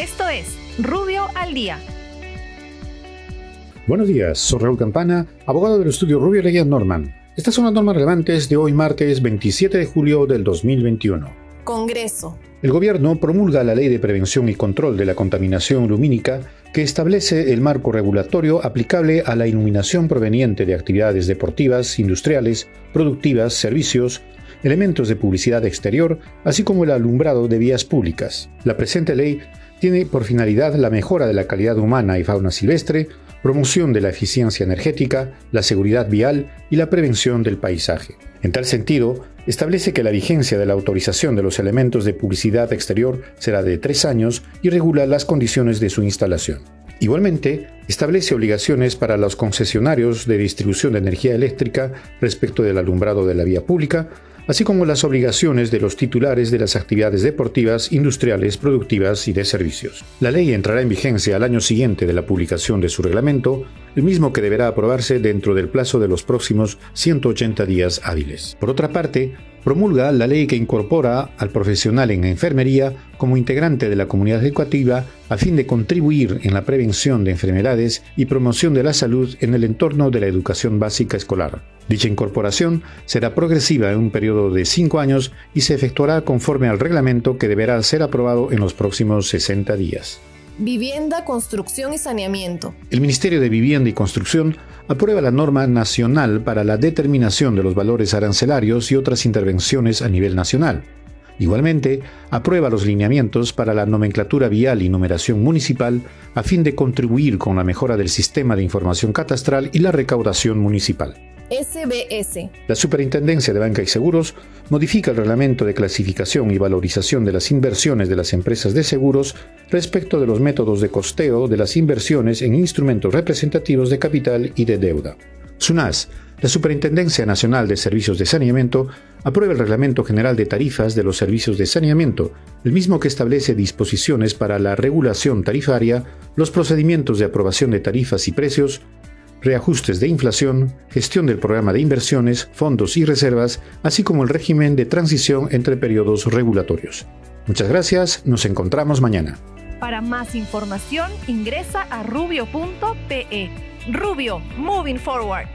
Esto es Rubio al Día. Buenos días, soy Raúl Campana, abogado del estudio Rubio Leguía Norman. Estas son las normas relevantes de hoy martes 27 de julio del 2021. Congreso. El gobierno promulga la Ley de Prevención y Control de la Contaminación Lumínica que establece el marco regulatorio aplicable a la iluminación proveniente de actividades deportivas, industriales, productivas, servicios, elementos de publicidad exterior, así como el alumbrado de vías públicas. La presente ley tiene por finalidad la mejora de la calidad humana y fauna silvestre, promoción de la eficiencia energética, la seguridad vial y la prevención del paisaje. En tal sentido, establece que la vigencia de la autorización de los elementos de publicidad exterior será de tres años y regula las condiciones de su instalación. Igualmente, establece obligaciones para los concesionarios de distribución de energía eléctrica respecto del alumbrado de la vía pública, así como las obligaciones de los titulares de las actividades deportivas, industriales, productivas y de servicios. La ley entrará en vigencia al año siguiente de la publicación de su reglamento, el mismo que deberá aprobarse dentro del plazo de los próximos 180 días hábiles. Por otra parte, promulga la ley que incorpora al profesional en enfermería como integrante de la comunidad educativa a fin de contribuir en la prevención de enfermedades y promoción de la salud en el entorno de la educación básica escolar. Dicha incorporación será progresiva en un periodo de cinco años y se efectuará conforme al reglamento que deberá ser aprobado en los próximos 60 días. Vivienda, construcción y saneamiento. El Ministerio de Vivienda y Construcción aprueba la norma nacional para la determinación de los valores arancelarios y otras intervenciones a nivel nacional. Igualmente, aprueba los lineamientos para la nomenclatura vial y numeración municipal a fin de contribuir con la mejora del sistema de información catastral y la recaudación municipal. SBS. La Superintendencia de Banca y Seguros modifica el reglamento de clasificación y valorización de las inversiones de las empresas de seguros respecto de los métodos de costeo de las inversiones en instrumentos representativos de capital y de deuda. SUNAS, la Superintendencia Nacional de Servicios de Saneamiento, aprueba el Reglamento General de Tarifas de los Servicios de Saneamiento, el mismo que establece disposiciones para la regulación tarifaria, los procedimientos de aprobación de tarifas y precios, reajustes de inflación, gestión del programa de inversiones, fondos y reservas, así como el régimen de transición entre periodos regulatorios. Muchas gracias, nos encontramos mañana. Para más información ingresa a rubio.pe. Rubio, moving forward.